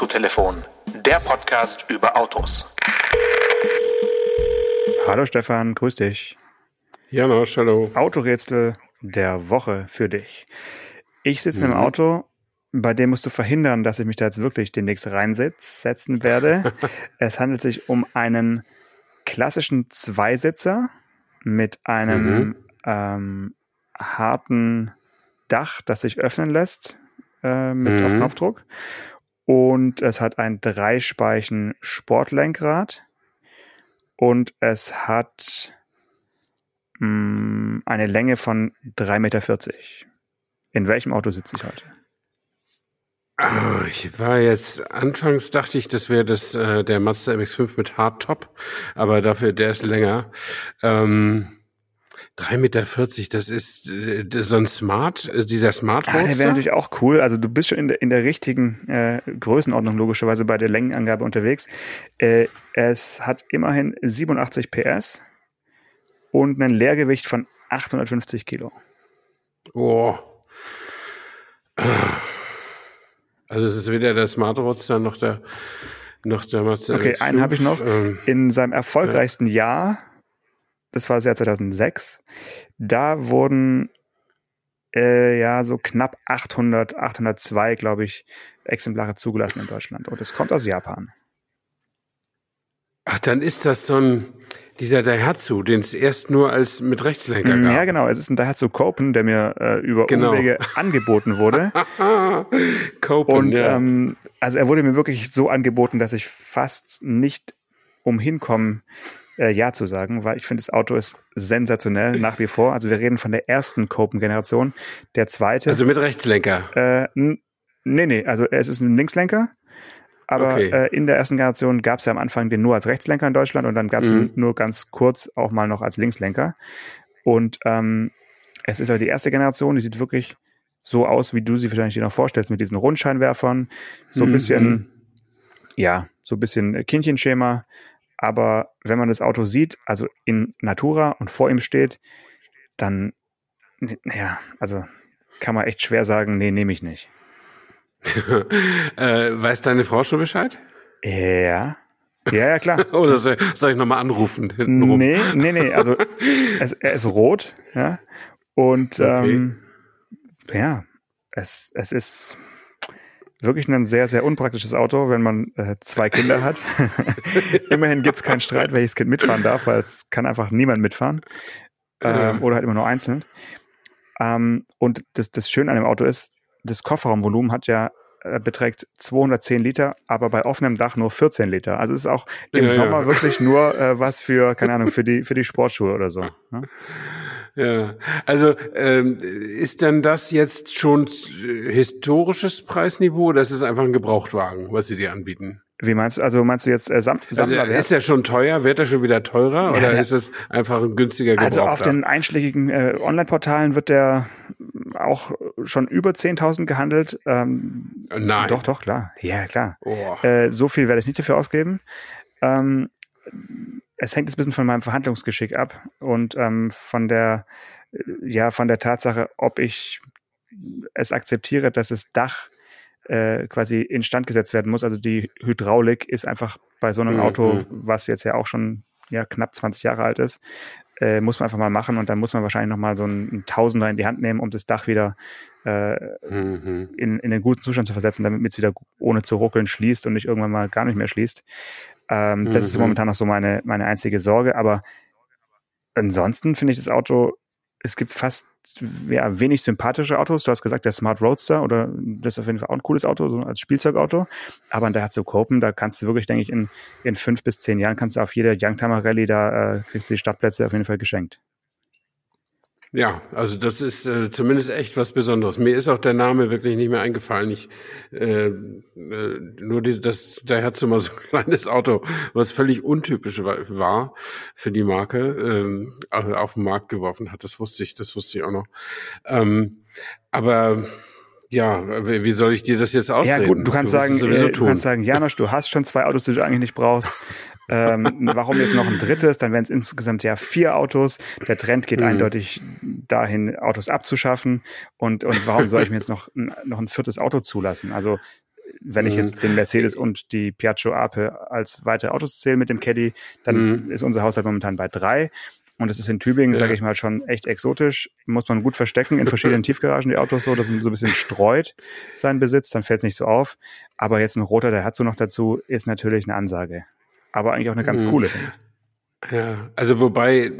Autotelefon, der Podcast über Autos. Hallo Stefan, grüß dich. Janosch, hallo. Autorätsel der Woche für dich. Ich sitze Mhm. in einem Auto, bei dem musst du verhindern, dass ich mich da jetzt wirklich demnächst reinsetzen werde. es handelt sich um einen klassischen Zweisitzer mit einem Mhm. ähm, harten Dach, das sich öffnen lässt äh, mit auf Mhm. Knopfdruck. Und es hat ein Dreispeichen Sportlenkrad. Und es hat mh, eine Länge von 3,40 Meter. In welchem Auto sitze ich heute? Ah, ich war jetzt, anfangs dachte ich, das wäre das, äh, der Mazda MX-5 mit Hardtop, aber dafür, der ist länger. Ähm, 3,40 Meter, das ist äh, so ein Smart, äh, dieser Smart Ah, der wäre natürlich auch cool. Also du bist schon in der, in der richtigen äh, Größenordnung logischerweise bei der Längenangabe unterwegs. Äh, es hat immerhin 87 PS und ein Leergewicht von 850 Kilo. Oh. Also es ist weder der Smart Roadster noch der, noch der Mazda Okay, MX-5. einen habe ich noch. Ähm, In seinem erfolgreichsten Jahr, das war das Jahr 2006, da wurden äh, ja so knapp 800, 802, glaube ich, Exemplare zugelassen in Deutschland. Und es kommt aus Japan. ach, dann ist das so ein, dieser Daihatsu, den es erst nur als mit Rechtslenker gab. Ja, genau. Es ist ein Daihatsu Copen, der mir äh, über Genau. Umwege angeboten wurde. Copen, Und ja. ähm, also er wurde mir wirklich so angeboten, dass ich fast nicht umhin komme, äh, Ja zu sagen, weil ich finde, das Auto ist sensationell nach wie vor. Also wir reden von der ersten Copen-Generation. Der zweite. also mit Rechtslenker. äh, nee, nee, also es ist ein Linkslenker. Aber Okay. äh, in der ersten Generation gab es ja am Anfang den nur als Rechtslenker in Deutschland und dann gab es Mhm. nur ganz kurz auch mal noch als Linkslenker. Und ähm, es ist aber die erste Generation, die sieht wirklich so aus, wie du sie wahrscheinlich dir noch vorstellst, mit diesen Rundscheinwerfern, so ein Mhm. bisschen, ja, so ein bisschen Kindchenschema. Aber wenn man das Auto sieht, also in Natura und vor ihm steht, dann, n- ja, also kann man echt schwer sagen, nee, nehme ich nicht. äh, weiß deine Frau schon Bescheid? Ja. Ja, ja, klar. Oder soll, soll ich nochmal anrufen? hintenrum? Nee, nee, nee. Also es, er ist rot, ja. Und Okay. ähm, ja, es, es ist wirklich ein sehr, sehr unpraktisches Auto, wenn man äh, zwei Kinder hat. Immerhin gibt es keinen Streit, welches Kind mitfahren darf, weil es kann einfach niemand mitfahren. Ja. Ähm, oder halt immer nur einzeln. Ähm, und das, das Schöne an dem Auto ist, das Kofferraumvolumen hat ja äh, beträgt 210 Liter, aber bei offenem Dach nur 14 Liter. Also es ist auch im Ja, ja. Sommer wirklich nur äh, was für, keine Ahnung, für die, für die Sportschuhe oder so. Ne? Ja, also ähm, ist denn das jetzt schon äh, historisches Preisniveau oder ist es einfach ein Gebrauchtwagen, was sie dir anbieten? Wie meinst du, also meinst du jetzt äh, Sam Also ist der schon teuer? Wird er schon wieder teurer oder der- ist es einfach ein günstiger Also Gebrauchter? auf den einschlägigen äh, Online-Portalen wird der auch schon über 10.000 gehandelt. Ähm, Nein. Doch, doch, klar. Ja, klar. Oh. Äh, so viel werde ich nicht dafür ausgeben. Ähm, es hängt ein bisschen von meinem Verhandlungsgeschick ab und ähm, von der, äh, ja, von der Tatsache, ob ich es akzeptiere, dass das Dach äh, quasi instand gesetzt werden muss. Also die Hydraulik ist einfach bei so einem Mhm. Auto, was jetzt ja auch schon ja, knapp 20 Jahre alt ist, äh, muss man einfach mal machen und dann muss man wahrscheinlich nochmal so einen, einen Tausender in die Hand nehmen, um das Dach wieder äh, Mhm. in, in den guten Zustand zu versetzen, damit es wieder ohne zu ruckeln schließt und nicht irgendwann mal gar nicht mehr schließt. Ähm, Das ist Mhm. momentan noch so meine, meine einzige Sorge, aber ansonsten finde ich das Auto, es gibt fast ja, wenig sympathische Autos. Du hast gesagt, der Smart Roadster oder das ist auf jeden Fall auch ein cooles Auto, so als Spielzeugauto. Aber in der so Copen, da kannst du wirklich, denke ich, in, in fünf bis zehn Jahren kannst du auf jeder Youngtimer Rallye, da äh, kriegst du die Startplätze auf jeden Fall geschenkt. Ja, also das ist äh, zumindest echt was Besonderes. Mir ist auch der Name wirklich nicht mehr eingefallen. Ich, äh, äh, nur die, das, da hat mal so ein kleines Auto, was völlig untypisch wa- war für die Marke, au- auf den Markt geworfen hat. Das wusste ich, das wusste ich auch noch. Ähm, aber ja, wie soll ich dir das jetzt ausreden? Ja, gut, du kannst wirst sagen, äh, du kannst sagen, Janosch, du hast schon zwei Autos, die du eigentlich nicht brauchst. Ähm, warum jetzt noch ein drittes? Dann wären es insgesamt ja vier Autos. Der Trend geht Mhm. eindeutig dahin, Autos abzuschaffen. Und, und warum soll ich mir jetzt noch, ein- noch ein viertes Auto zulassen? Also wenn ich jetzt den Mercedes und die Piaggio Ape als weitere Autos zähle mit dem Caddy, dann mhm. ist unser Haushalt momentan bei drei. Und es ist in Tübingen, ja. sage ich mal, schon echt exotisch. Muss man gut verstecken in verschiedenen Tiefgaragen die Autos so, dass man so ein bisschen streut seinen Besitz, dann fällt es nicht so auf. Aber jetzt ein roter, der hat so noch dazu, ist natürlich eine Ansage. Aber eigentlich auch eine ganz mhm. coole. Ja, also wobei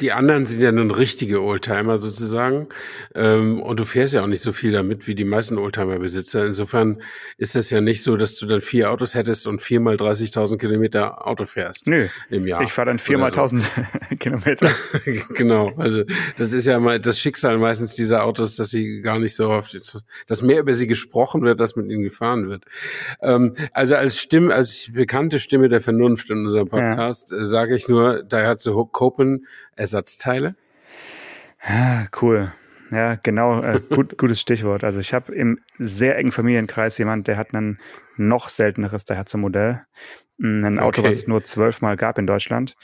die anderen sind ja nun richtige Oldtimer sozusagen. Ähm, und du fährst ja auch nicht so viel damit wie die meisten Oldtimer-Besitzer. Insofern ist es ja nicht so, dass du dann vier Autos hättest und viermal 30.000 Kilometer Auto fährst. Nö. Im Jahr. Ich fahre dann viermal so. 1000 Kilometer. genau. Also das ist ja mal das Schicksal meistens dieser Autos, dass sie gar nicht so oft, dass mehr über sie gesprochen wird, dass mit ihnen gefahren wird. Ähm, also als Stimme, als bekannte Stimme der Vernunft in unserem Podcast ja. äh, sage ich nur, da hat so Copen Ersatzteile? Ah, cool. Ja, genau, äh, gut, gutes Stichwort. Also ich habe im sehr engen Familienkreis jemand, der hat ein noch selteneres Daihatsu-Modell. Ein Auto, okay. was es nur zwölfmal gab in Deutschland.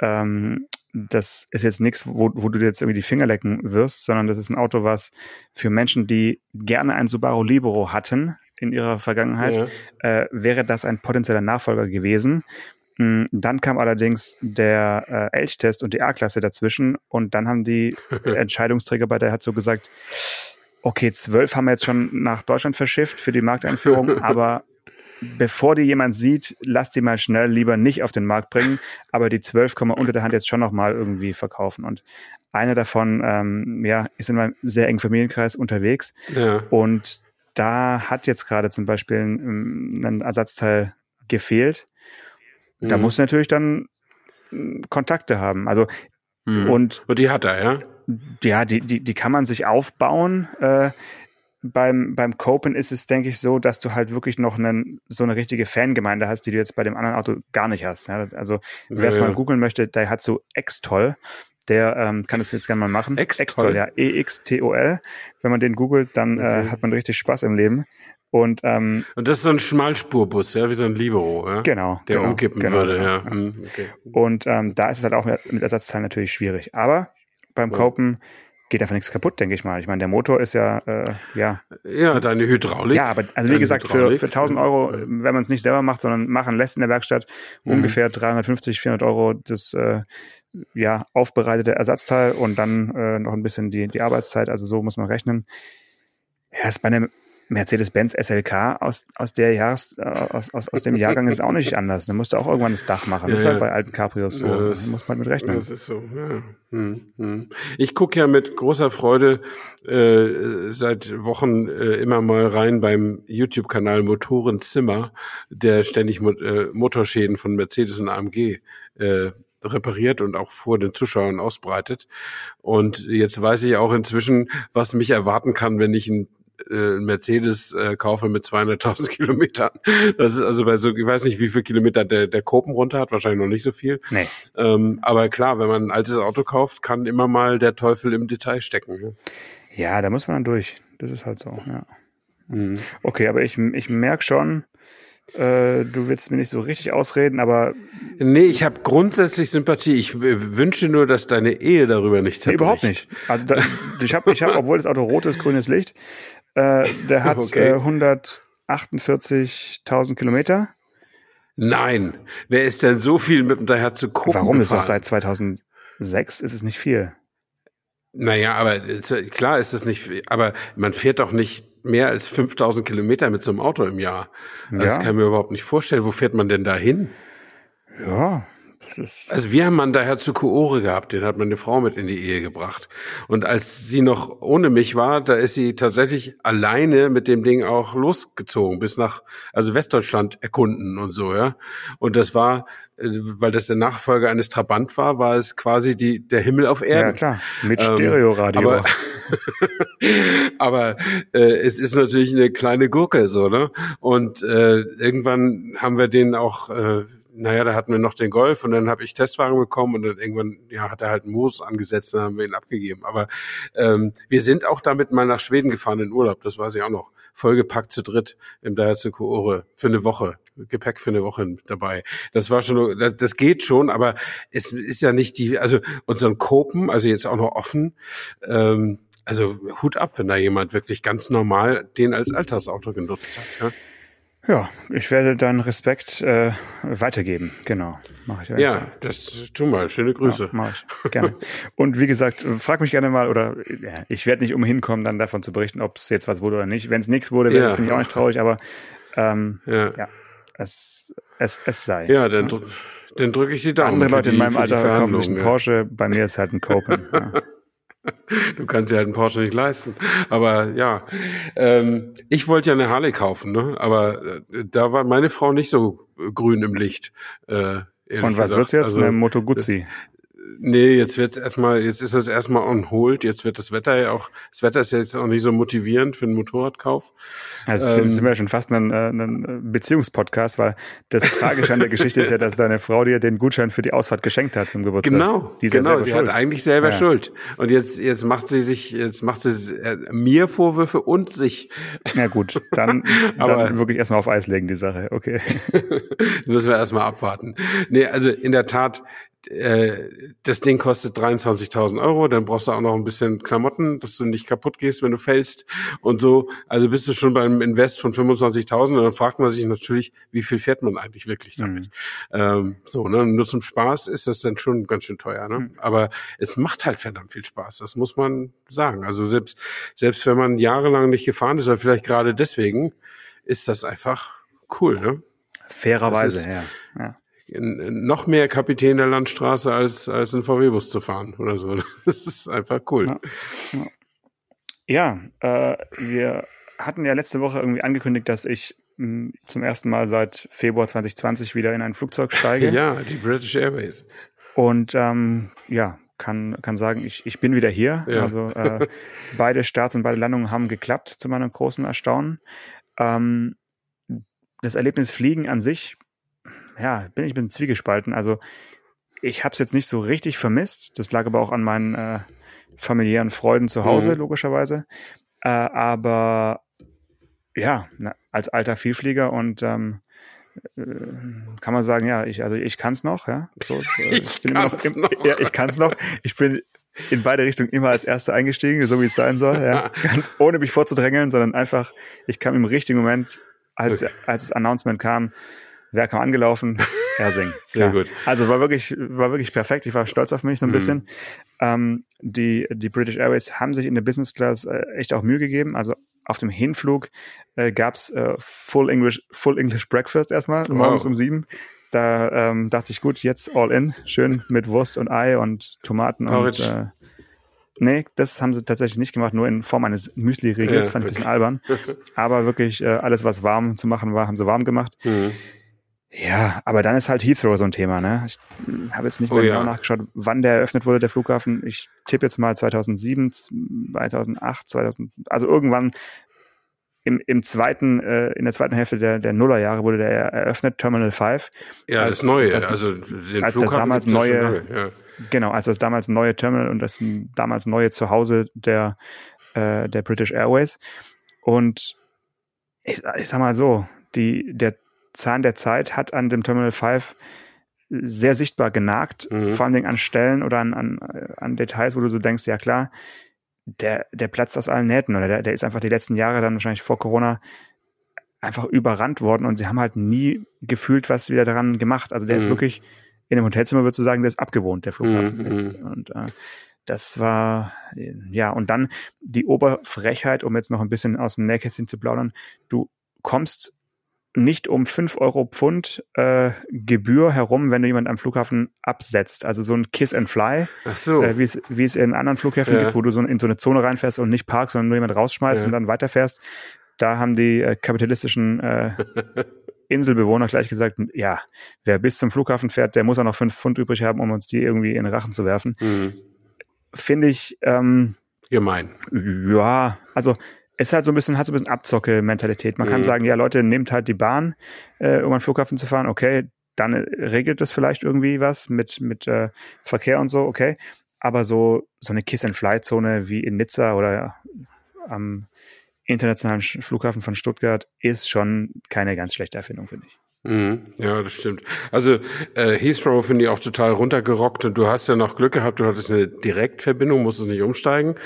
Ähm, das ist jetzt nichts, wo, wo du jetzt irgendwie die Finger lecken wirst, sondern das ist ein Auto, was für Menschen, die gerne ein Subaru Libero hatten in ihrer Vergangenheit, ja. äh, wäre das ein potenzieller Nachfolger gewesen. Mm, dann kam allerdings der äh, Elchtest und die A-Klasse dazwischen und dann haben die Entscheidungsträger bei der hat so gesagt, okay, zwölf haben wir jetzt schon nach Deutschland verschifft für die Markteinführung, aber bevor die jemand sieht, lass die mal schnell lieber nicht auf den Markt bringen, aber die zwölf kann man unter der Hand jetzt schon nochmal irgendwie verkaufen und einer davon, ähm, ja, ist in meinem sehr engen Familienkreis unterwegs ja. und da hat jetzt gerade zum Beispiel ein, ein Ersatzteil gefehlt da mhm. muss natürlich dann hm, Kontakte haben. Also mhm. und, und die hat er, ja? Ja, die, die, die kann man sich aufbauen. Äh, beim, beim Copen ist es, denke ich, so, dass du halt wirklich noch einen, so eine richtige Fangemeinde hast, die du jetzt bei dem anderen Auto gar nicht hast. Ja? Also, wer es ja, mal googeln möchte, der hat so X-Toll. Der ähm, kann das jetzt gerne mal machen. X-Toll, ja. E-X-T-O-L. Wenn man den googelt, dann äh, okay. äh, hat man richtig Spaß im Leben. Und, ähm, und das ist so ein Schmalspurbus, ja, wie so ein Libero, ja? Genau. Der genau, umkippen genau, würde, ja. Hm, okay. Und ähm, da ist es halt auch mit, Ersatzteilen natürlich schwierig. Aber beim ja. Copen geht einfach nichts kaputt, denke ich mal. Ich meine, der Motor ist ja, äh, ja. Ja, deine Hydraulik. Ja, aber also wie gesagt, für, für 1000 Euro, wenn man es nicht selber macht, sondern machen lässt in der Werkstatt, mhm. ungefähr 350, 400 Euro das, äh, ja, aufbereitete Ersatzteil und dann äh, noch ein bisschen die, die Arbeitszeit. Also so muss man rechnen. Ja, ist bei einem Mercedes-Benz SLK aus, aus, der Jahres, äh, aus, aus, aus dem Jahrgang ist auch nicht anders. Da musst du auch irgendwann das Dach machen. Ja, das ist halt bei alten Cabrios so. Ja, das, da muss man mit rechnen. Das ist so, ja. Hm, hm. Ich gucke ja mit großer Freude äh, seit Wochen äh, immer mal rein beim YouTube-Kanal Motorenzimmer, der ständig Mo äh, Motorschäden von Mercedes und AMG äh, repariert und auch vor den Zuschauern ausbreitet. Und jetzt weiß ich auch inzwischen, was mich erwarten kann, wenn ich ein äh, Mercedes äh, kaufe mit 200.000 Kilometern. Das ist also bei so, ich weiß nicht, wie viel Kilometer der, der Kopen runter hat, wahrscheinlich noch nicht so viel. Nee. Ähm, aber klar, wenn man ein altes Auto kauft, kann immer mal der Teufel im Detail stecken. Ne? Ja, da muss man dann durch. Das ist halt so, ja. Mhm. Okay, aber ich, ich merke schon, äh, du willst mir nicht so richtig ausreden, aber. Nee, ich habe grundsätzlich Sympathie. Ich wünsche nur, dass deine Ehe darüber nicht zerbricht. Nee, überhaupt nicht. Also da, ich habe, ich hab, obwohl das Auto rot ist, grünes Licht, äh, der hat okay. äh, 148.000 Kilometer. Nein, wer ist denn so viel mit dem Daihatsu gucken Warum gefahren? ist das seit 2006? Ist es nicht viel? Naja, aber klar ist es nicht, aber man fährt doch nicht mehr als 5000 Kilometer mit so einem Auto im Jahr. Das ja. kann ich mir überhaupt nicht vorstellen. Wo fährt man denn da hin? Ja, also wir haben einen daher zu Koore gehabt, den hat meine Frau mit in die Ehe gebracht. Und als sie noch ohne mich war, da ist sie tatsächlich alleine mit dem Ding auch losgezogen, bis nach, also Westdeutschland erkunden und so, ja. Und das war, äh, weil das der Nachfolger eines Trabant war, war es quasi die, der Himmel auf Erden. Ja, klar, mit ähm, Stereoradio. Aber, aber äh, es ist natürlich eine kleine Gurke, so, ne? Und äh, irgendwann haben wir den auch, äh, naja, da hatten wir noch den Golf und dann habe ich Testwagen bekommen und dann irgendwann, ja, hat er halt einen Moos angesetzt und dann haben wir ihn abgegeben. Aber ähm, wir sind auch damit mal nach Schweden gefahren in Urlaub, das weiß ich auch noch. Vollgepackt zu dritt im Daihatsu Koore für eine Woche. Gepäck für eine Woche dabei. Das war schon, das, das geht schon, aber es ist ja nicht die, also unseren Kopen, also jetzt auch noch offen, ähm, also Hut ab, wenn da jemand wirklich ganz normal den als Alltagsauto genutzt hat. Ja? Ja, ich werde dann Respekt äh, weitergeben. Genau, mache ich. Ja, Fall. das tu mal. Schöne Grüße. Ja, mache ich gerne. Und wie gesagt, frag mich gerne mal oder ja, ich werde nicht umhin kommen, dann davon zu berichten, ob es jetzt was wurde oder nicht. Wenn es nichts wurde, ja. bin ich auch nicht traurig. Aber ähm, ja. ja, es, es, es sei. Ja, dann, ja. dann drücke ich die Daumen. Andere Leute die, in meinem Alter kaufen sich einen Porsche. Bei mir ist halt ein Copen. Du kannst dir halt einen Porsche nicht leisten. Aber ja, ähm, ich wollte ja eine Harley kaufen, ne? aber äh, da war meine Frau nicht so grün im Licht. Äh, Und was gesagt. wird's jetzt? Also, eine Moto Guzzi? Nee, jetzt wird's erstmal, jetzt ist es erstmal on hold. Jetzt wird das Wetter ja auch, das Wetter ist jetzt auch nicht so motivierend für einen Motorradkauf. Also ähm, sind wir ja schon fast ein, äh, ein Beziehungspodcast, weil das Tragische an der Geschichte ist ja, dass deine Frau dir den Gutschein für die Ausfahrt geschenkt hat zum Geburtstag. Genau, die genau, sie schuld. hat eigentlich selber ja. Schuld. Und jetzt, jetzt macht sie sich, jetzt macht sie äh, mir Vorwürfe und sich. Ja gut, dann, Aber, dann wirklich erstmal auf Eis legen die Sache, okay. müssen wir erstmal abwarten. Nee, also in der Tat, äh, das Ding kostet 23.000 Euro, dann brauchst du auch noch ein bisschen Klamotten, dass du nicht kaputt gehst, wenn du fällst und so. Also bist du schon beim Invest von 25.000 und dann fragt man sich natürlich, wie viel fährt man eigentlich wirklich damit? Mhm. Ähm, so, ne? Nur zum Spaß ist das dann schon ganz schön teuer, ne? Mhm. Aber es macht halt verdammt viel Spaß, das muss man sagen. Also selbst, selbst wenn man jahrelang nicht gefahren ist, oder vielleicht gerade deswegen, ist das einfach cool, ne? Fairerweise, ja. ja noch mehr Kapitän der Landstraße als, als ein VW-Bus zu fahren oder so. Das ist einfach cool. Ja, ja. ja äh, wir hatten ja letzte Woche irgendwie angekündigt, dass ich mh, hm, zum ersten Mal seit Februar 2020 wieder in ein Flugzeug steige. Ja, die British Airways. Und ähm, ja, kann, kann sagen, ich, ich bin wieder hier. Ja. Also äh, beide Starts und beide Landungen haben geklappt, zu meinem großen Erstaunen. Ähm, das Erlebnis Fliegen an sich ja, bin ich ein bisschen zwiegespalten. Also ich habe es jetzt nicht so richtig vermisst. Das lag aber auch an meinen äh, familiären Freuden zu Hause, mhm. logischerweise. Äh, aber ja, na, als alter Vielflieger und ähm, äh, kann man sagen, ja, ich, also ich kann es noch, ja. So, äh, ich, bin immer noch, im, noch. Ja, ich kann es noch. Ich bin in beide Richtungen immer als Erster eingestiegen, so wie es sein soll, ja. Ganz ohne mich vorzudrängeln, sondern einfach, ich kam im richtigen Moment, als, okay. als das Announcement kam, Wer kam angelaufen? Ersing. Sehr ja. gut. Also war wirklich, war wirklich perfekt. Ich war stolz auf mich so ein mhm. bisschen. Ähm, die, die British Airways haben sich in der Business Class äh, echt auch Mühe gegeben. Also auf dem Hinflug äh, gab es äh, Full English, Full English Breakfast erstmal, wow. morgens um sieben. Da ähm, dachte ich, gut, jetzt all in, schön mit Wurst und Ei und Tomaten Porridge. und äh, Nee, das haben sie tatsächlich nicht gemacht, nur in Form eines Müsli-Riegels, ja, fand ich ein bisschen albern. Aber wirklich äh, alles, was warm zu machen war, haben sie warm gemacht. Mhm. Ja, aber dann ist halt Heathrow so ein Thema, ne? Ich habe jetzt nicht mehr oh, genau ja. nachgeschaut, wann der eröffnet wurde, der Flughafen. Ich tippe jetzt mal 2007, 2008, 2000, also irgendwann im, im zweiten, äh, in der zweiten Hälfte der, der Nullerjahre wurde der eröffnet, Terminal 5. Ja, als, das neue, das, also den als Flughafen das damals neue, lange, ja. genau, als das damals neue Terminal und das damals neue Zuhause der, äh, der British Airways. Und ich, ich sag mal so, die, der Zahn der Zeit hat an dem Terminal 5 sehr sichtbar genagt, mhm. vor allen Dingen an Stellen oder an, an, an Details, wo du so denkst, ja klar, der, der platzt aus allen Nähten oder der, der ist einfach die letzten Jahre dann wahrscheinlich vor Corona einfach überrannt worden und sie haben halt nie gefühlt was wieder daran gemacht. Also der mhm. ist wirklich in dem Hotelzimmer, würdest du sagen, der ist abgewohnt, der Flughafen mhm. jetzt. Mhm. Und äh, das war, ja, und dann die Oberfrechheit, um jetzt noch ein bisschen aus dem Nähkästchen zu plaudern, du kommst nicht um fünf Euro Pfund äh, Gebühr herum, wenn du jemand am Flughafen absetzt. Also so ein Kiss and Fly, Ach so. äh, wie es wie es in anderen Flughäfen ja. gibt, wo du so in so eine Zone reinfährst und nicht parkst, sondern nur jemand rausschmeißt ja. und dann weiterfährst. Da haben die äh, kapitalistischen äh, Inselbewohner gleich gesagt, ja, wer bis zum Flughafen fährt, der muss auch noch fünf Pfund übrig haben, um uns die irgendwie in den Rachen zu werfen. Mhm. Finde ich ähm, gemein. Ja, also ist halt so ein bisschen, hat so ein bisschen Abzocke-Mentalität. Man mhm. kann sagen, ja, Leute, nehmt halt die Bahn, äh, um an den Flughafen zu fahren, okay, dann regelt das vielleicht irgendwie was mit, mit äh, Verkehr und so, okay. Aber so, so eine Kiss-and-Fly-Zone wie in Nizza oder am internationalen Flughafen von Stuttgart ist schon keine ganz schlechte Erfindung, finde ich. Mhm, ja, das stimmt. Also äh, Heathrow finde ich auch total runtergerockt und du hast ja noch Glück gehabt, du hattest eine Direktverbindung, musstest nicht umsteigen.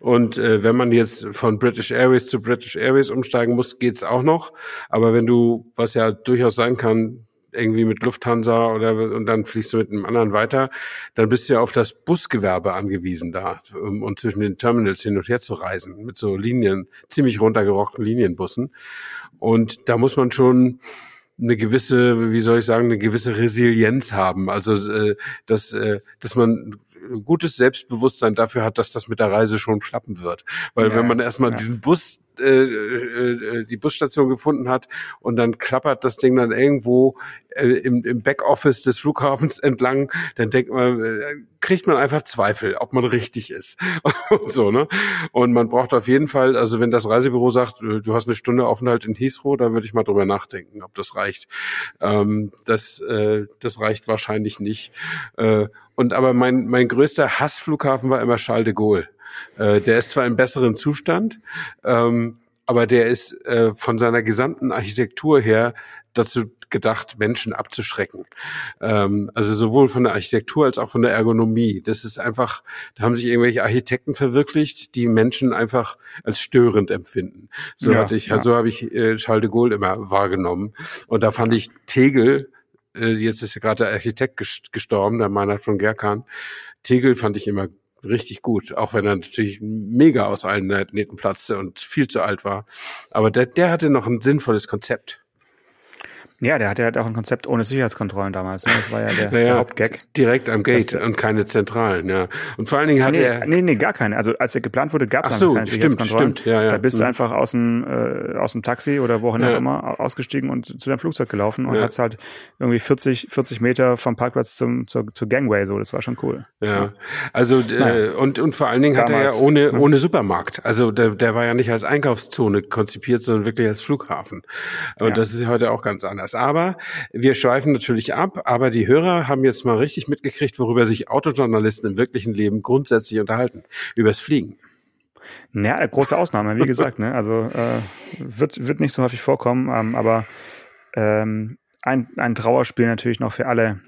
Und äh, wenn man jetzt von British Airways zu British Airways umsteigen muss, geht's auch noch. Aber wenn du, was ja durchaus sein kann, irgendwie mit Lufthansa oder und dann fliegst du mit einem anderen weiter, dann bist du ja auf das Busgewerbe angewiesen da um, und zwischen den Terminals hin und her zu reisen mit so Linien, ziemlich runtergerockten Linienbussen. Und da muss man schon eine gewisse, wie soll ich sagen, eine gewisse Resilienz haben. Also äh, dass, äh, dass man gutes Selbstbewusstsein dafür hat, dass das mit der Reise schon klappen wird. Weil ja, wenn man erstmal ja. diesen Bus äh, äh, äh, die Busstation gefunden hat und dann klappert das Ding dann irgendwo im, im Backoffice des Flughafens entlang, dann denkt man, kriegt man einfach Zweifel, ob man richtig ist und so ne. Und man braucht auf jeden Fall, also wenn das Reisebüro sagt, du hast eine Stunde Aufenthalt in Heathrow, da würde ich mal drüber nachdenken, ob das reicht. Ähm, das äh, das reicht wahrscheinlich nicht. Äh, und aber mein mein größter Hassflughafen war immer Charles de Gaulle. Äh, der ist zwar im besseren Zustand, ähm, aber der ist äh, von seiner gesamten Architektur her dazu gedacht, Menschen abzuschrecken. Ähm, also sowohl von der Architektur als auch von der Ergonomie. Das ist einfach, da haben sich irgendwelche Architekten verwirklicht, die Menschen einfach als störend empfinden. So ja, hatte ich, ja. so habe ich äh, Charles de Gaulle immer wahrgenommen. Und da fand ich Tegel, äh, jetzt ist ja gerade der Architekt gestorben, der Meinhard von Gerkan. Tegel fand ich immer richtig gut, auch wenn er natürlich mega aus allen Nähten platzte und viel zu alt war. Aber der, der hatte noch ein sinnvolles Konzept. Ja, der hatte halt auch ein Konzept ohne Sicherheitskontrollen damals. Ne? Das war ja der, naja, der Hauptgag. Direkt am Gate und keine zentralen, ja. Und vor allen Dingen hat nee, er. Nee, nee, gar keine. Also als er geplant wurde, gab es so, keine stimmt, Sicherheitskontrollen. Stimmt, ja, ja. Da bist du mhm. einfach aus dem, äh, aus dem Taxi oder wo auch ja. immer ausgestiegen und zu deinem Flugzeug gelaufen und ja. hat's halt irgendwie 40, 40 Meter vom Parkplatz zum, zur, zur Gangway so. Das war schon cool. Ja, also äh, und, und vor allen Dingen damals, hat er ja ohne, ne? ohne Supermarkt. Also der, der war ja nicht als Einkaufszone konzipiert, sondern wirklich als Flughafen. Und das ist ja heute auch ganz anders. Aber wir schweifen natürlich ab, aber die Hörer haben jetzt mal richtig mitgekriegt, worüber sich Autojournalisten im wirklichen Leben grundsätzlich unterhalten. Übers Fliegen. Ja, große Ausnahme, wie gesagt. ne? Also äh, wird, wird nicht so häufig vorkommen, ähm, aber ähm, ein, ein Trauerspiel natürlich noch für alle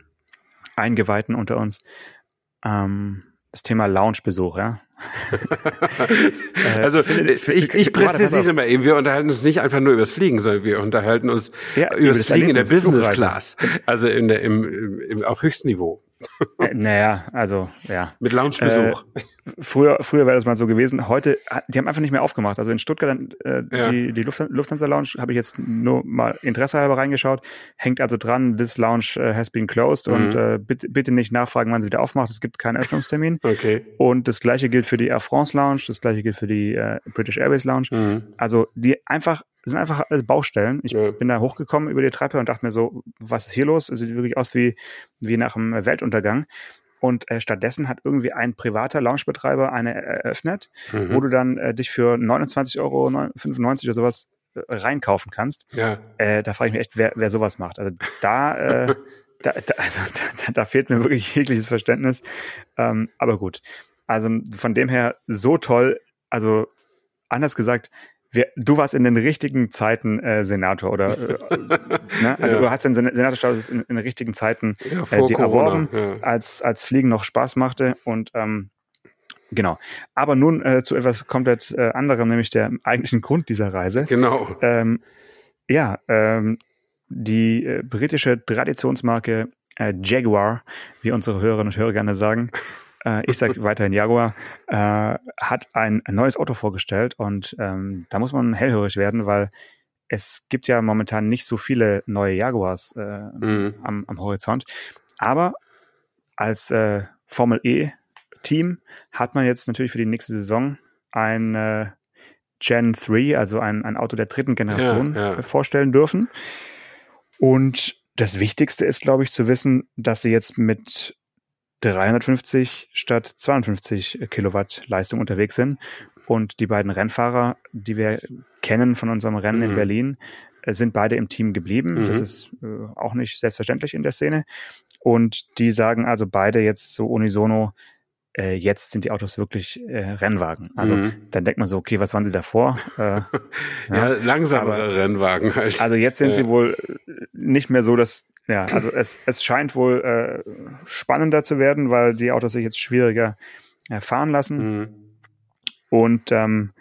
Eingeweihten unter uns. Ähm, das Thema Loungebesuch, ja. also äh, ich, ich präzisiere mal eben, wir unterhalten uns nicht einfach nur übers Fliegen, sondern wir unterhalten uns ja, über das Fliegen in der Business Class, also in der, im, im, auf Höchstniveau. Äh, naja, also ja. Mit Loungebesuch. Äh, früher früher wäre das mal so gewesen. Heute, die haben einfach nicht mehr aufgemacht. Also in Stuttgart, äh, ja. die, die Lufthansa Lounge, habe ich jetzt nur mal Interesse halber reingeschaut. Hängt also dran, this lounge uh, has been closed mhm. und äh, bitte, bitte nicht nachfragen, wann sie wieder aufmacht. Es gibt keinen Öffnungstermin. Okay. Und das gleiche gilt für die Air France Lounge, das gleiche gilt für die äh, British Airways Lounge. Mhm. Also die einfach sind einfach alles Baustellen. Ich ja. bin da hochgekommen über die Treppe und dachte mir so, was ist hier los? Es sieht wirklich aus wie, wie nach einem Weltuntergang. Und äh, stattdessen hat irgendwie ein privater Loungebetreiber eine eröffnet, mhm. wo du dann äh, dich für 29,95 Euro oder sowas äh, reinkaufen kannst. Ja. Äh, da frage ich mich echt, wer, wer sowas macht. Also da, äh, da, da, also, da, da fehlt mir wirklich jegliches Verständnis. Ähm, aber gut. Also von dem her so toll. Also anders gesagt, wir, du warst in den richtigen Zeiten äh, Senator oder äh, ne? also ja. du hast den Senatorstatus in, in den richtigen Zeiten ja, äh, die erworben, ja. als als Fliegen noch Spaß machte und ähm, genau. Aber nun äh, zu etwas komplett äh, anderem, nämlich der eigentlichen Grund dieser Reise. Genau. Ähm, ja, ähm, die äh, britische Traditionsmarke äh, Jaguar, wie unsere Hörerinnen und Hörer gerne sagen, äh, ich sage weiterhin Jaguar, äh, hat ein, ein, neues Auto vorgestellt und ähm, da muss man hellhörig werden, weil es gibt ja momentan nicht so viele neue Jaguars äh, mhm. am, am, Horizont. Aber als äh, Formel E-Team hat man jetzt natürlich für die nächste Saison ein äh, Gen 3, also ein, ein Auto der dritten Generation, ja, ja. vorstellen dürfen. Und das Wichtigste ist, glaube ich, zu wissen, dass sie jetzt mit 350 statt 52 Kilowatt Leistung unterwegs sind. Und die beiden Rennfahrer, die wir kennen von unserem Rennen mhm. in Berlin, äh, sind beide im Team geblieben. Mhm. Das ist äh, auch nicht selbstverständlich in der Szene. Und die sagen also beide jetzt so unisono, äh, jetzt sind die Autos wirklich äh, Rennwagen. Also mhm. dann denkt man so, okay, was waren sie davor? Äh, ja, ja, langsamere aber, Rennwagen halt. Also jetzt sind sie wohl nicht mehr so, dass, ja, also es, es scheint wohl äh, spannender zu werden, weil die Autos sich jetzt schwieriger äh, fahren lassen. Mhm. Und ähm,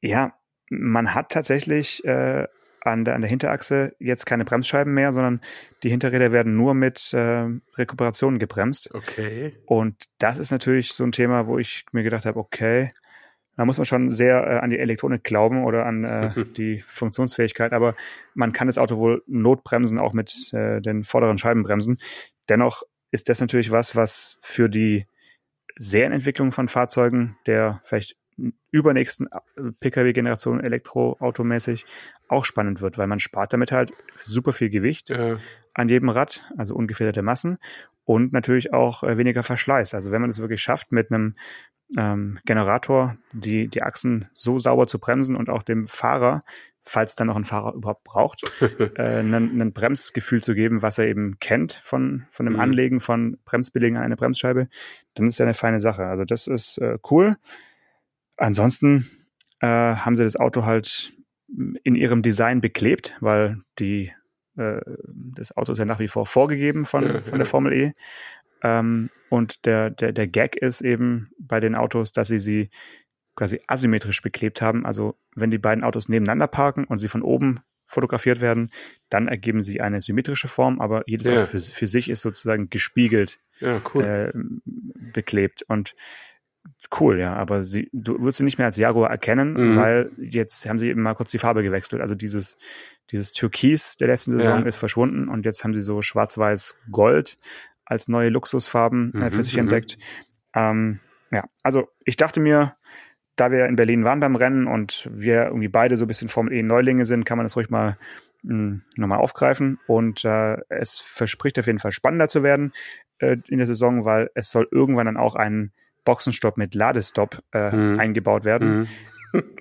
ja, man hat tatsächlich äh, an der, an der Hinterachse jetzt keine Bremsscheiben mehr, sondern die Hinterräder werden nur mit äh, Rekuperationen gebremst. Okay. Und das ist natürlich so ein Thema, wo ich mir gedacht habe, okay, da muss man schon sehr äh, an die Elektronik glauben oder an äh, die Funktionsfähigkeit, aber man kann das Auto wohl notbremsen, auch mit äh, den vorderen Scheibenbremsen. Dennoch ist das natürlich was, was für die Serienentwicklung von Fahrzeugen der vielleicht übernächsten äh, Pkw-Generation elektroautomäßig auch spannend wird, weil man spart damit halt super viel Gewicht ja. an jedem Rad, also ungefährdete Massen und natürlich auch äh, weniger Verschleiß. Also wenn man es wirklich schafft, mit einem ähm, Generator die, die Achsen so sauber zu bremsen und auch dem Fahrer, falls dann noch ein Fahrer überhaupt braucht, äh, ein Bremsgefühl zu geben, was er eben kennt von, von dem mhm. Anlegen von Bremsbelegen an eine Bremsscheibe, dann ist ja eine feine Sache. Also das ist äh, cool. Ansonsten äh, haben sie das Auto halt in ihrem Design beklebt, weil die äh, das Auto ist ja nach wie vor vorgegeben von, ja, von der Formel E. Ähm, und der, der, der Gag ist eben bei den Autos, dass sie sie quasi asymmetrisch beklebt haben. Also wenn die beiden Autos nebeneinander parken und sie von oben fotografiert werden, dann ergeben sie eine symmetrische Form, aber jedes ja. Auto für, für sich ist sozusagen gespiegelt ja, cool. äh, beklebt. Und cool, ja, aber sie, du würdest sie nicht mehr als Jaguar erkennen, mhm. weil jetzt haben sie eben mal kurz die Farbe gewechselt. Also dieses, dieses Türkis der letzten Saison ja. ist verschwunden und jetzt haben sie so schwarz-weiß-gold als neue Luxusfarben äh, für mhm, sich mhm. entdeckt. Ähm, ja, also ich dachte mir, da wir in Berlin waren beim Rennen und wir irgendwie beide so ein bisschen Formel E Neulinge sind, kann man das ruhig mal hm, nochmal aufgreifen. Und äh, es verspricht auf jeden Fall spannender zu werden äh, in der Saison, weil es soll irgendwann dann auch einen Boxenstopp mit Ladestop äh, mhm. eingebaut werden. Mhm.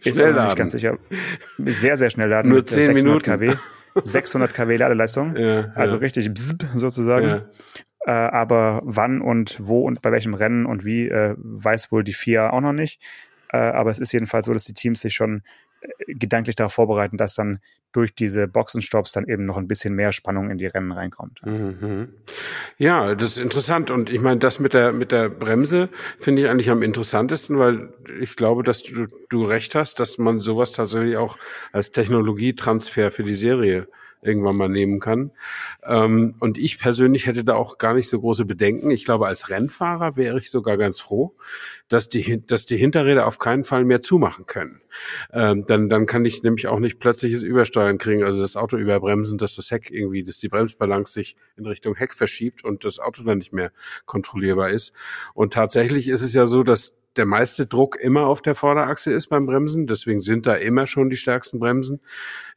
Ist schnell nicht ganz sicher. Sehr, sehr schnell laden. Nur 10 Minuten. kW. 600 kW Ladeleistung. Ja, also ja. richtig bzz, sozusagen. Ja. Äh, aber wann und wo und bei welchem Rennen und wie, äh, weiß wohl die FIA auch noch nicht. Äh, aber es ist jedenfalls so, dass die Teams sich schon äh, gedanklich darauf vorbereiten, dass dann durch diese Boxenstops dann eben noch ein bisschen mehr Spannung in die Rennen reinkommt. Mhm. Ja, das ist interessant. Und ich meine, das mit der, mit der Bremse finde ich eigentlich am interessantesten, weil ich glaube, dass du, du recht hast, dass man sowas tatsächlich auch als Technologietransfer für die Serie irgendwann mal nehmen kann. Ähm, und ich persönlich hätte da auch gar nicht so große Bedenken. Ich glaube, als Rennfahrer wäre ich sogar ganz froh, dass die, dass die Hinterräder auf keinen Fall mehr zumachen können. Ähm, dann, dann kann ich nämlich auch nicht plötzliches Übersteuern kriegen, also das Auto überbremsen, dass das Heck irgendwie, dass die Bremsbalance sich in Richtung Heck verschiebt und das Auto dann nicht mehr kontrollierbar ist. Und tatsächlich ist es ja so, dass der meiste Druck immer auf der Vorderachse ist beim Bremsen. Deswegen sind da immer schon die stärksten Bremsen.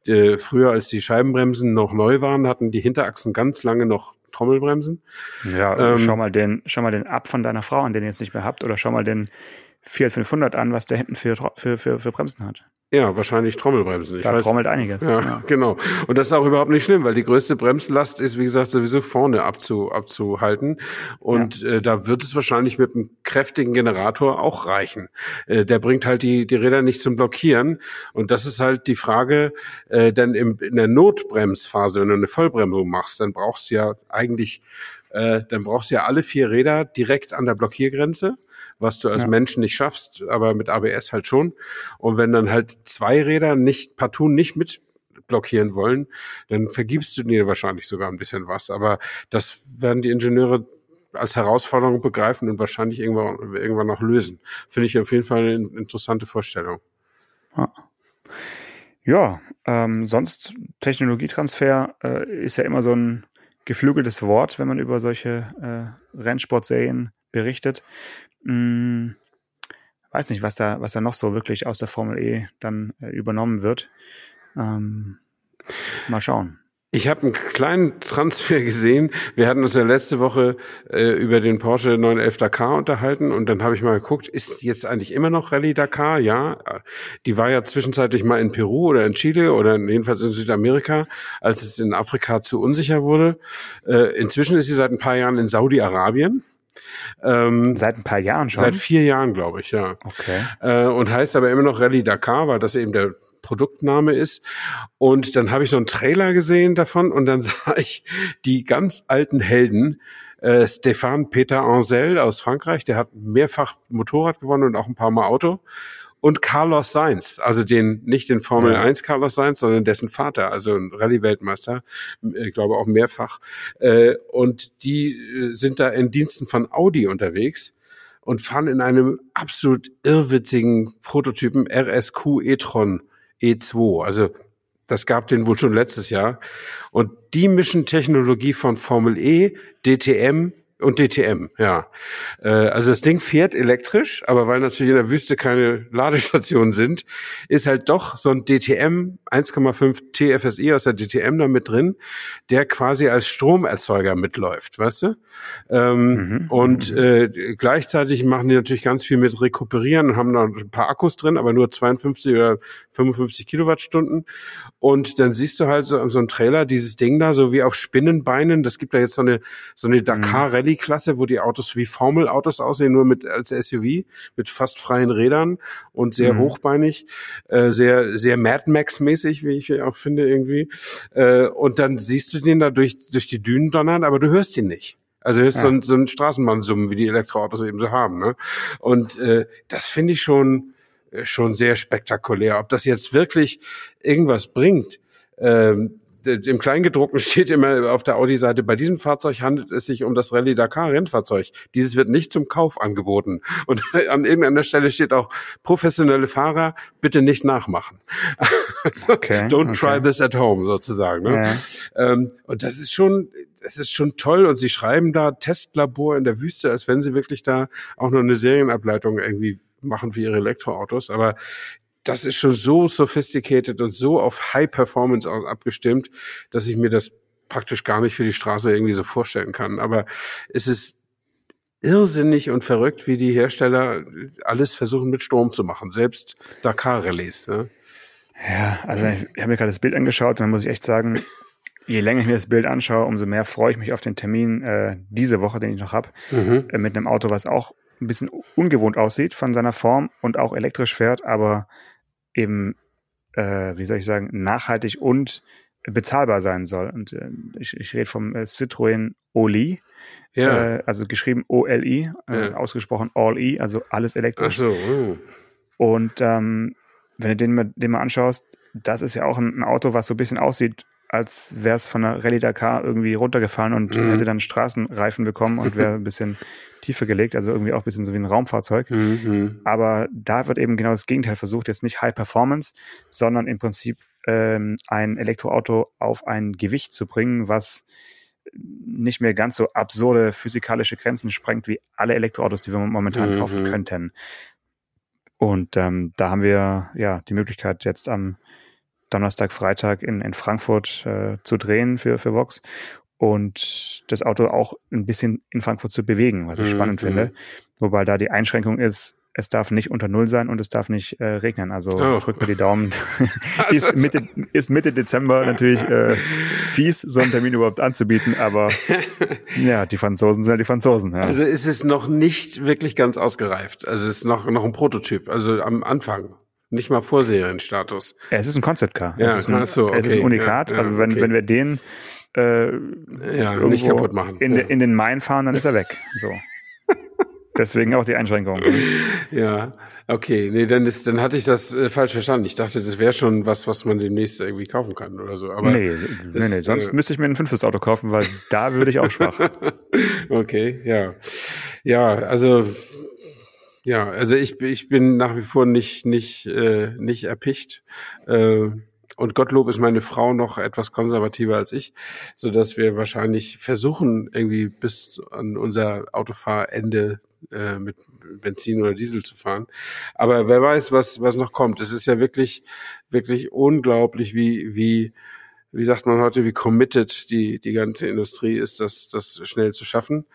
Die, früher, als die Scheibenbremsen noch neu waren, hatten die Hinterachsen ganz lange noch Trommelbremsen. Ja, ähm, schau mal den, schau mal den ab von deiner Frau an, den ihr jetzt nicht mehr habt, oder schau mal den Fiat 500 an, was der hinten für, für, für, für Bremsen hat. Ja, wahrscheinlich Trommelbremsen. Ich da weiß, trommelt einiges. Ja, ja, genau. Und das ist auch überhaupt nicht schlimm, weil die größte Bremslast ist, wie gesagt, sowieso vorne abzu, abzuhalten. Und ja. äh, da wird es wahrscheinlich mit einem kräftigen Generator auch reichen. Äh, der bringt halt die, die Räder nicht zum Blockieren. Und das ist halt die Frage, äh, denn im, in der Notbremsphase, wenn du eine Vollbremsung machst, dann brauchst du ja eigentlich, äh, dann brauchst du ja alle vier Räder direkt an der Blockiergrenze was du als ja. Mensch nicht schaffst, aber mit ABS halt schon. Und wenn dann halt zwei Räder nicht partout nicht mit blockieren wollen, dann vergibst du dir wahrscheinlich sogar ein bisschen was. Aber das werden die Ingenieure als Herausforderung begreifen und wahrscheinlich irgendwann, irgendwann noch lösen. Finde ich auf jeden Fall eine interessante Vorstellung. Ja. Ja, ähm, sonst Technologietransfer äh, ist ja immer so ein geflügeltes Wort, wenn man über solche äh, Rennsportserien berichtet. Hm, weiß nicht, was da, was da noch so wirklich aus der Formel E dann äh, übernommen wird. Ähm, mal schauen. Ich habe einen kleinen Transfer gesehen. Wir hatten uns ja letzte Woche äh, über den Porsche 911 Dakar unterhalten und dann habe ich mal geguckt, ist jetzt eigentlich immer noch Rallye Dakar? Ja, die war ja zwischenzeitlich mal in Peru oder in Chile oder jedenfalls in Südamerika, als es in Afrika zu unsicher wurde. Äh, inzwischen ist sie seit ein paar Jahren in Saudi-Arabien. Ähm, seit ein paar Jahren schon? Seit vier Jahren, glaube ich, ja. Okay. Äh, und heißt aber immer noch Rallye Dakar, weil das eben der Produktname ist. Und dann habe ich so einen Trailer gesehen davon und dann sah ich die ganz alten Helden, äh, Stéphane Peter Ansel aus Frankreich, der hat mehrfach Motorrad gewonnen und auch ein paar Mal Auto und Carlos Sainz, also den nicht den Formel ja. 1 Carlos Sainz, sondern dessen Vater, also ein Rallye-Weltmeister, ich glaube auch mehrfach. Äh, und die äh, sind da in Diensten von Audi unterwegs und fahren in einem absolut irrwitzigen Prototypen RSQ e-tron E2. Also das gab den wohl schon letztes Jahr. Und die mischen Technologie von Formel E, DTM, und DTM, ja. Äh, also das Ding fährt elektrisch, aber weil natürlich in der Wüste keine Ladestationen sind, ist halt doch so ein DTM 1,5 TFSI aus der DTM da mit drin, der quasi als Stromerzeuger mitläuft, weißt du? Ähm, mhm. Und mhm. äh, gleichzeitig machen die natürlich ganz viel mit Rekuperieren und haben da ein paar Akkus drin, aber nur 52 oder 55 Kilowattstunden. Und dann siehst du halt so, so ein Trailer, dieses Ding da, so wie auf Spinnenbeinen. Das gibt da jetzt so eine, so eine Dakar Rallye Rallye-Klasse, wo die Autos wie Formel-Autos aussehen, nur mit als SUV, mit fast freien Rädern und sehr mhm. hochbeinig, äh, sehr, sehr Mad Max-mäßig, wie ich auch finde, irgendwie. Äh, und dann siehst du den da durch, durch die Dünen donnern, aber du hörst ihn nicht. Also hörst ja. so, ein, so ein Straßenbahnsummen, wie die Elektroautos eben so haben. Ne? Und äh, das finde ich schon, äh, schon sehr spektakulär. Ob das jetzt wirklich irgendwas bringt, ähm, im Kleingedruckten steht immer auf der Audi-Seite, bei diesem Fahrzeug handelt es sich um das Rallye Dakar Rennfahrzeug. Dieses wird nicht zum Kauf angeboten. Und an irgendeiner Stelle steht auch, professionelle Fahrer bitte nicht nachmachen. okay, Don't okay. try this at home sozusagen. Ne? Ja. Ähm, und das ist schon, das ist schon toll. Und sie schreiben da Testlabor in der Wüste, als wenn sie wirklich da auch noch eine Serienableitung irgendwie machen für ihre Elektroautos. Aber das ist schon so sophisticated und so auf High Performance abgestimmt, dass ich mir das praktisch gar nicht für die Straße irgendwie so vorstellen kann. Aber es ist irrsinnig und verrückt, wie die Hersteller alles versuchen mit Strom zu machen, selbst Dakar-Relais. Ja? ja, also ich habe mir gerade das Bild angeschaut, dann muss ich echt sagen, je länger ich mir das Bild anschaue, umso mehr freue ich mich auf den Termin äh, diese Woche, den ich noch habe, mhm. äh, mit einem Auto, was auch ein bisschen ungewohnt aussieht von seiner Form und auch elektrisch fährt, aber eben, äh, wie soll ich sagen, nachhaltig und bezahlbar sein soll. Und äh, ich, ich rede vom äh, Citroën Oli, ja. äh, also geschrieben O-L-I, äh, ja. ausgesprochen All-E, also alles elektrisch. Ach so. Oh. Und ähm, wenn du den, den mal anschaust, das ist ja auch ein, ein Auto, was so ein bisschen aussieht als wäre es von der Rallye Dakar irgendwie runtergefallen und mhm. hätte dann Straßenreifen bekommen und wäre ein bisschen tiefer gelegt, also irgendwie auch ein bisschen so wie ein Raumfahrzeug. Mhm. Aber da wird eben genau das Gegenteil versucht, jetzt nicht High Performance, sondern im Prinzip ähm, ein Elektroauto auf ein Gewicht zu bringen, was nicht mehr ganz so absurde physikalische Grenzen sprengt wie alle Elektroautos, die wir momentan mhm. kaufen könnten. Und ähm, da haben wir ja die Möglichkeit jetzt am Donnerstag, Freitag in, in Frankfurt äh, zu drehen für, für Vox und das Auto auch ein bisschen in Frankfurt zu bewegen, was ich mhm. spannend finde. Wobei da die Einschränkung ist, es darf nicht unter Null sein und es darf nicht äh, regnen. Also oh. drückt mir die Daumen. ist, Mitte, ist Mitte Dezember natürlich äh, fies, so einen Termin überhaupt anzubieten, aber ja, die Franzosen sind ja die Franzosen. Ja. Also ist es noch nicht wirklich ganz ausgereift. Also es ist noch, noch ein Prototyp, also am Anfang. Nicht mal Vorserienstatus. Es ist ein Concept Car. Ja, es ist ein, so, okay. es ist ein Unikat. Ja, ja, also wenn, okay. wenn wir den äh, ja, nicht kaputt machen. In, ja. in den Main fahren, dann ist er weg. So. Deswegen auch die Einschränkung. Ja, okay. Nee, dann ist, dann hatte ich das äh, falsch verstanden. Ich dachte, das wäre schon was, was man demnächst irgendwie kaufen kann oder so. Aber nee, das, nee, nee. Sonst äh, müsste ich mir ein fünftes Auto kaufen, weil da würde ich auch schwach. okay, ja. Ja, also ja, also ich, ich bin nach wie vor nicht, nicht, äh, nicht erpicht. Äh, und Gottlob ist meine Frau noch etwas konservativer als ich, so dass wir wahrscheinlich versuchen, irgendwie bis an unser Autofahrende äh, mit Benzin oder Diesel zu fahren. Aber wer weiß, was, was noch kommt. Es ist ja wirklich, wirklich unglaublich, wie, wie, wie sagt man heute, wie committed die, die ganze Industrie ist, das, das schnell zu schaffen.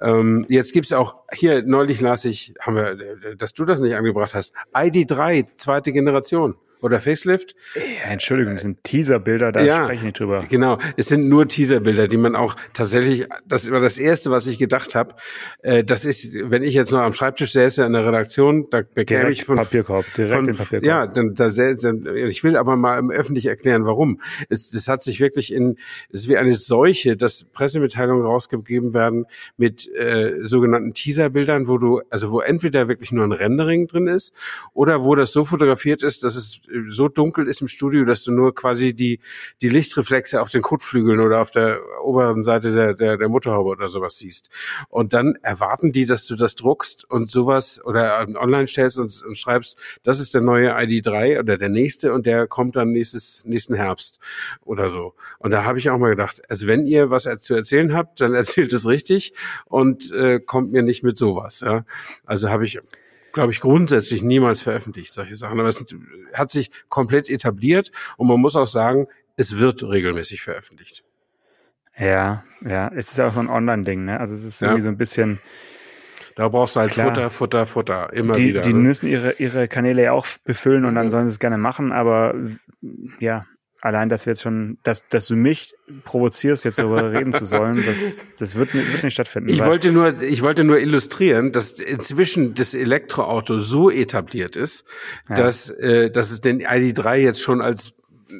Ähm, jetzt gibt's auch, hier neulich las ich, haben wir, dass du das nicht angebracht hast, ID3, zweite Generation. Oder Facelift. Ja, Entschuldigung, das sind Teaserbilder, da ja, spreche ich nicht drüber. Genau, es sind nur Teaserbilder, die man auch tatsächlich, das war das Erste, was ich gedacht habe. Äh, das ist, wenn ich jetzt noch am Schreibtisch säße in der Redaktion, da bekäme direkt ich von Papierkorb, direkt von, Papierkorb. Ja, dann, da, dann, ich will aber mal öffentlich erklären, warum. Es, das hat sich wirklich in, es ist wie eine Seuche, dass Pressemitteilungen rausgegeben werden mit äh, sogenannten Teaserbildern, wo du, also wo entweder wirklich nur ein Rendering drin ist oder wo das so fotografiert ist, dass es so dunkel ist im Studio, dass du nur quasi die, die Lichtreflexe auf den Kotflügeln oder auf der oberen Seite der, der, der Motorhaube oder sowas siehst. Und dann erwarten die, dass du das druckst und sowas oder online stellst und, und schreibst, das ist der neue ID3 oder der nächste und der kommt dann nächstes, nächsten Herbst oder so. Und da habe ich auch mal gedacht, also wenn ihr was zu erzählen habt, dann erzählt es richtig und äh, kommt mir nicht mit sowas. Ja? Also habe ich glaube ich, grundsätzlich niemals veröffentlicht, solche Sachen. Aber es hat sich komplett etabliert und man muss auch sagen, es wird regelmäßig veröffentlicht. Ja, ja, es ist ja auch so ein Online-Ding, ne? Also es ist irgendwie ja. so ein bisschen. Da brauchst du halt Klar, Futter, Futter, Futter, immer die, wieder. Die ne? müssen ihre, ihre Kanäle ja auch befüllen und dann sollen sie es gerne machen, aber ja, allein, dass wir jetzt schon, dass, dass du mich provozierst, jetzt darüber reden zu sollen, das, das wird, wird nicht stattfinden. Ich wollte nur, ich wollte nur illustrieren, dass inzwischen das Elektroauto so etabliert ist, ja. dass, äh, dass es den ID3 jetzt schon als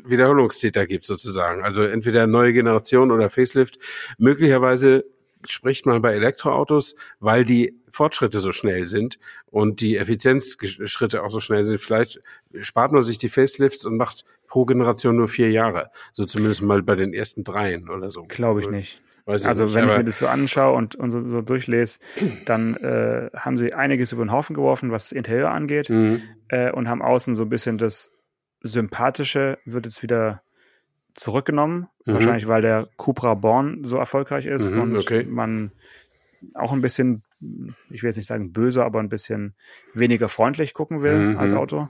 Wiederholungstäter gibt sozusagen. Also entweder neue Generation oder Facelift. Möglicherweise spricht man bei Elektroautos, weil die Fortschritte so schnell sind und die Effizienzschritte auch so schnell sind. Vielleicht spart man sich die Facelifts und macht pro Generation nur vier Jahre. So zumindest mal bei den ersten dreien oder so. Glaube ich nicht. Ich also nicht, wenn ich mir das so anschaue und, und so, so durchlese, dann äh, haben sie einiges über den Haufen geworfen, was das Interieur angeht mhm. äh, und haben außen so ein bisschen das Sympathische wird jetzt wieder zurückgenommen. Mhm. Wahrscheinlich, weil der Cupra Born so erfolgreich ist mhm, und okay. man auch ein bisschen, ich will jetzt nicht sagen böse, aber ein bisschen weniger freundlich gucken will mhm. als Auto.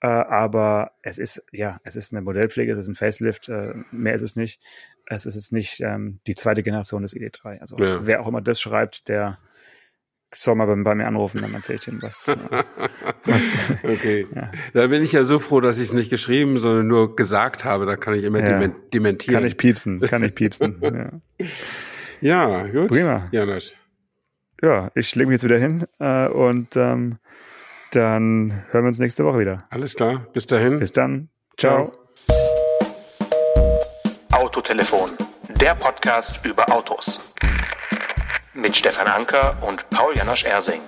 Äh, aber es ist, ja, es ist eine Modellpflege, es ist ein Facelift, äh, mehr ist es nicht. Es ist jetzt nicht ähm, die zweite Generation des ID3. Also ja. wer auch immer das schreibt, der soll mal bei, bei mir anrufen, dann erzähle ich ihm was. Äh, was okay. Ja. Da bin ich ja so froh, dass ich es nicht geschrieben, sondern nur gesagt habe. Da kann ich immer ja. dementieren. Kann ich piepsen, kann ich piepsen. ja. ja, gut. Prima. Janusz. Ja, ich lege mich jetzt wieder hin äh, und ähm, dann hören wir uns nächste Woche wieder. Alles klar. Bis dahin. Bis dann. Ciao. Autotelefon. Der Podcast über Autos mit Stefan Anker und Paul Janosch Ersing.